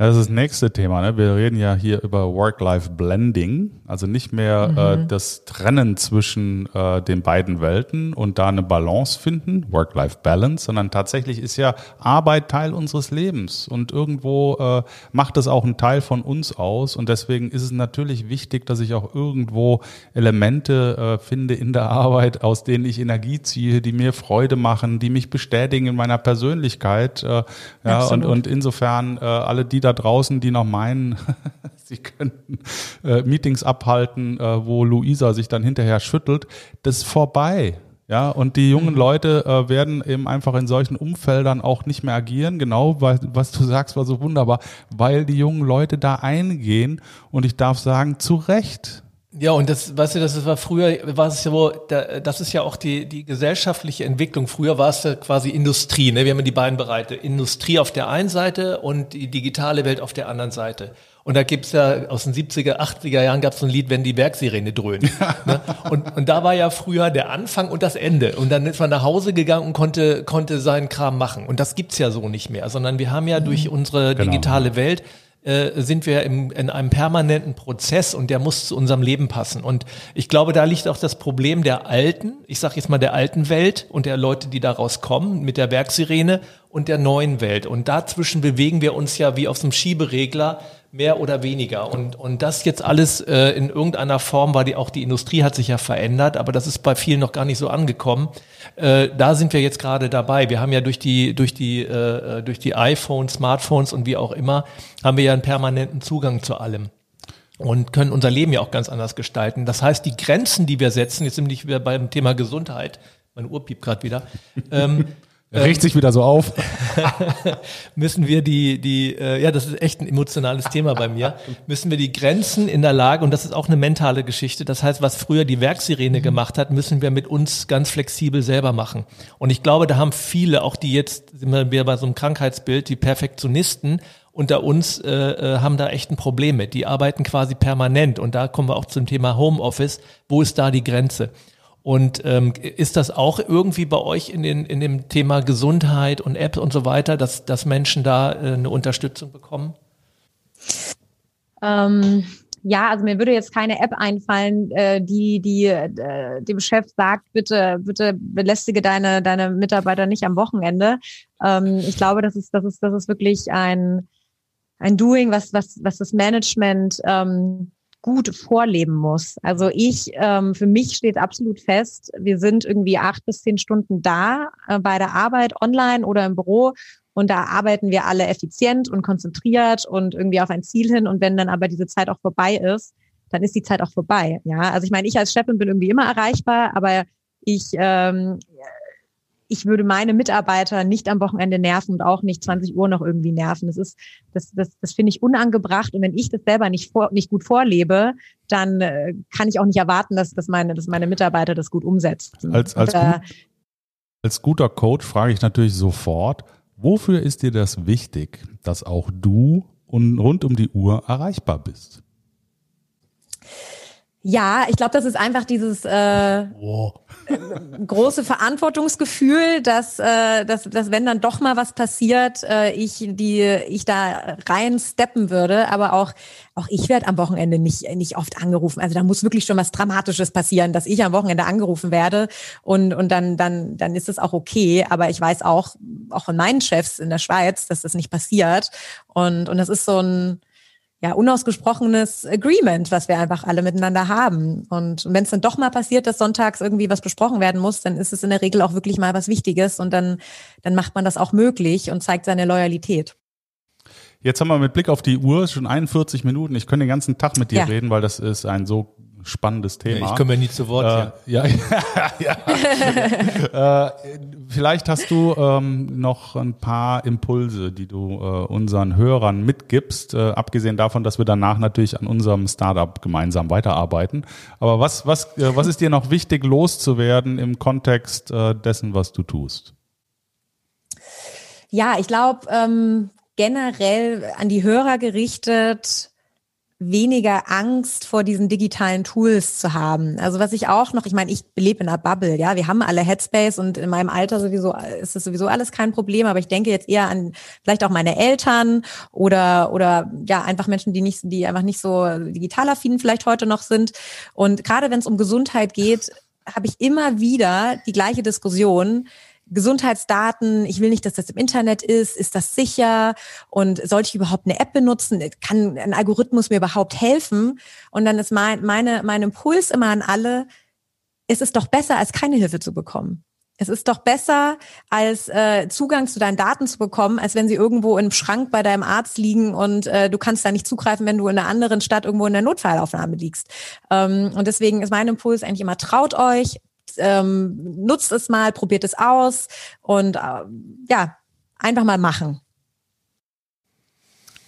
Das ist das nächste Thema. Ne? Wir reden ja hier über Work-Life-Blending, also nicht mehr äh, das Trennen zwischen äh, den beiden Welten und da eine Balance finden, Work-Life-Balance, sondern tatsächlich ist ja Arbeit Teil unseres Lebens und irgendwo äh, macht es auch einen Teil von uns aus und deswegen ist es natürlich wichtig, dass ich auch irgendwo Elemente äh, finde in der Arbeit, aus denen ich Energie ziehe, die mir Freude machen, die mich bestätigen in meiner Persönlichkeit. Äh, ja, und, Absolut. und insofern äh, alle die da draußen, die noch meinen, (laughs) sie könnten äh, Meetings abhalten, äh, wo Luisa sich dann hinterher schüttelt, das ist vorbei. Ja, und die jungen Leute äh, werden eben einfach in solchen Umfeldern auch nicht mehr agieren. Genau, weil, was du sagst, war so wunderbar, weil die jungen Leute da eingehen und ich darf sagen, zu Recht. Ja, und das, weißt du, das war früher, war es ja da- das ist ja auch die, die gesellschaftliche Entwicklung. Früher war es ja quasi Industrie, ne? Wir haben ja die beiden Bereiche. Industrie auf der einen Seite und die digitale Welt auf der anderen Seite. Und da gibt's ja aus den 70er, 80er Jahren gab's so ein Lied, wenn die Werksirene dröhnt. (laughs) ne? und, und da war ja früher der Anfang und das Ende. Und dann ist man nach Hause gegangen und konnte, konnte seinen Kram machen. Und das gibt's ja so nicht mehr, sondern wir haben ja durch unsere Genau. digitale Welt äh, sind wir im, in einem permanenten Prozess und der muss zu unserem Leben passen. Und ich glaube, da liegt auch das Problem der alten, ich sage jetzt mal der alten Welt und der Leute, die daraus kommen, mit der Werksirene und der neuen Welt. Und dazwischen bewegen wir uns ja wie auf einem Schieberegler mehr oder weniger. Und, und das jetzt alles äh, in irgendeiner Form, weil die, auch die Industrie hat sich ja verändert, aber das ist bei vielen noch gar nicht so angekommen. Äh, da sind wir jetzt gerade dabei. Wir haben ja durch die, durch die, äh, durch die iPhones, Smartphones und wie auch immer, haben wir ja einen permanenten Zugang zu allem und können unser Leben ja auch ganz anders gestalten. Das heißt, die Grenzen, die wir setzen, jetzt sind wir beim Thema Gesundheit, meine Uhr piept gerade wieder, ähm, (laughs) riecht sich wieder so auf. (laughs) müssen wir die, die, äh, ja, das ist echt ein emotionales Thema bei mir, müssen wir die Grenzen in der Lage, und das ist auch eine mentale Geschichte, das heißt, was früher die Werksirene gemacht hat, müssen wir mit uns ganz flexibel selber machen. Und ich glaube, da haben viele, auch die jetzt, sind wir wieder bei so einem Krankheitsbild, die Perfektionisten, unter uns äh, äh, haben da echt ein Problem mit. Die arbeiten quasi permanent und da kommen wir auch zum Thema Homeoffice. Wo ist da die Grenze? Und ähm, ist das auch irgendwie bei euch in, den, in dem Thema Gesundheit und Apps und so weiter, dass, dass Menschen da äh, eine Unterstützung bekommen? Ähm, ja, also mir würde jetzt keine App einfallen, äh, die, die äh, dem Chef sagt, bitte, bitte belästige deine, deine Mitarbeiter nicht am Wochenende. Ähm, ich glaube, das ist, das ist, das ist wirklich ein, ein Doing, was, was, was das Management ähm, gut vorleben muss. Also ich, ähm, für mich steht absolut fest, wir sind irgendwie acht bis zehn Stunden da äh, bei der Arbeit, online oder im Büro. Und da arbeiten wir alle effizient und konzentriert und irgendwie auf ein Ziel hin. Und wenn dann aber diese Zeit auch vorbei ist, dann ist die Zeit auch vorbei. Ja, also ich meine, ich als Chefin bin irgendwie immer erreichbar, aber ich, ähm, ich würde meine Mitarbeiter nicht am Wochenende nerven und auch nicht 20 Uhr noch irgendwie nerven. Das ist, das, das, das finde ich unangebracht. Und wenn ich das selber nicht vor, nicht gut vorlebe, dann äh, kann ich auch nicht erwarten, dass, dass meine, dass meine Mitarbeiter das gut umsetzen. Als, als, und, äh, als guter Coach frage ich natürlich sofort, wofür ist dir das wichtig, dass auch du und rund um die Uhr erreichbar bist? Ja, ich glaube, das ist einfach dieses äh, Oh. große Verantwortungsgefühl, dass, äh, dass, dass wenn dann doch mal was passiert, äh, ich die ich da rein steppen würde. Aber auch auch ich werde am Wochenende nicht nicht oft angerufen. Also da muss wirklich schon was Dramatisches passieren, dass ich am Wochenende angerufen werde und und dann dann dann ist es auch okay. Aber ich weiß auch auch von meinen Chefs in der Schweiz, dass das nicht passiert. Und und das ist so ein ja, unausgesprochenes Agreement, was wir einfach alle miteinander haben. Und wenn es dann doch mal passiert, dass sonntags irgendwie was besprochen werden muss, dann ist es in der Regel auch wirklich mal was Wichtiges und dann, dann macht man das auch möglich und zeigt seine Loyalität. Jetzt haben wir mit Blick auf die Uhr schon 41 Minuten. Ich könnte den ganzen Tag mit dir Ja. reden, weil das ist ein so spannendes Thema. Ich komme ja nie zu Wort. Äh, ja, (laughs) ja. äh, vielleicht hast du ähm, noch ein paar Impulse, die du äh, unseren Hörern mitgibst, äh, abgesehen davon, dass wir danach natürlich an unserem Startup gemeinsam weiterarbeiten. Aber was, was, äh, was ist dir noch wichtig loszuwerden im Kontext äh, dessen, was du tust? Ja, ich glaube, ähm, generell an die Hörer gerichtet, weniger Angst vor diesen digitalen Tools zu haben. Also was ich auch noch, ich meine, ich lebe in einer Bubble, ja, wir haben alle Headspace und in meinem Alter sowieso ist es sowieso alles kein Problem, aber ich denke jetzt eher an vielleicht auch meine Eltern oder oder ja, einfach Menschen, die nicht die einfach nicht so digital affin vielleicht heute noch sind und gerade wenn es um Gesundheit geht, habe ich immer wieder die gleiche Diskussion. Gesundheitsdaten, ich will nicht, dass das im Internet ist, ist das sicher und sollte ich überhaupt eine App benutzen? Kann ein Algorithmus mir überhaupt helfen? Und dann ist mein, meine, mein Impuls immer an alle, es ist doch besser, als keine Hilfe zu bekommen. Es ist doch besser, als äh, Zugang zu deinen Daten zu bekommen, als wenn sie irgendwo im Schrank bei deinem Arzt liegen und äh, du kannst da nicht zugreifen, wenn du in einer anderen Stadt irgendwo in der Notfallaufnahme liegst. Ähm, und deswegen ist mein Impuls eigentlich immer, traut euch, ähm, nutzt es mal, probiert es aus und äh, ja, einfach mal machen.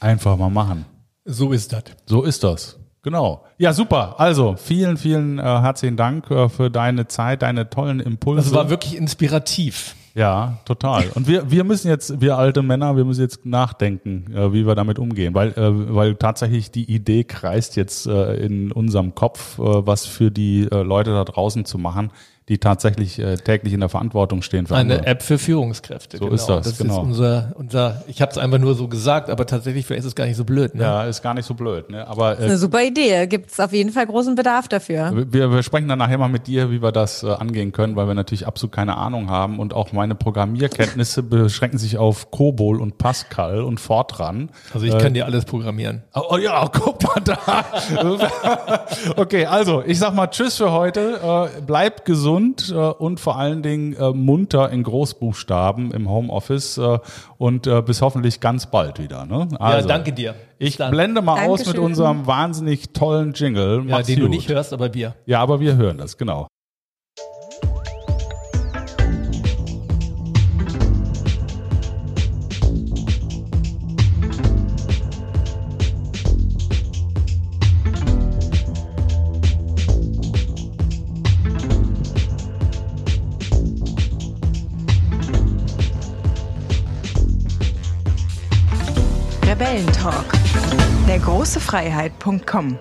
Einfach mal machen. So ist das. So ist das. Genau. Ja, super. Also, vielen, vielen äh, herzlichen Dank äh, für deine Zeit, deine tollen Impulse. Das war wirklich inspirativ. Ja, total. Und wir, wir müssen jetzt, wir alte Männer, wir müssen jetzt nachdenken, äh, wie wir damit umgehen, weil, äh, weil tatsächlich die Idee kreist jetzt äh, in unserem Kopf, äh, was für die äh, Leute da draußen zu machen, die tatsächlich äh, täglich in der Verantwortung stehen für Eine andere. App für Führungskräfte. So genau. ist das. Das genau. ist unser, unser ich habe es einfach nur so gesagt, aber tatsächlich ist es gar nicht so blöd. Ne? Ja, ist gar nicht so blöd. Ne? Aber, äh, eine super Idee. Gibt es auf jeden Fall großen Bedarf dafür. Wir, wir sprechen dann nachher mal mit dir, wie wir das äh, angehen können, weil wir natürlich absolut keine Ahnung haben und auch meine Programmierkenntnisse (laughs) beschränken sich auf Cobol und Pascal und Fortran. Also ich äh, kann dir alles programmieren. Oh, oh ja, guck mal da. (laughs) okay, also ich sag mal Tschüss für heute. Äh, bleibt gesund äh, und und vor allen Dingen äh, munter in Großbuchstaben im Homeoffice äh, und äh, bis hoffentlich ganz bald wieder. Ne? Also, ja, danke dir. Ich blende mal Dankeschön. aus mit unserem wahnsinnig tollen Jingle. Ja, den gut. du nicht hörst, aber wir. Ja, aber wir hören das, genau. Rebellentalk. Der große Freiheit.com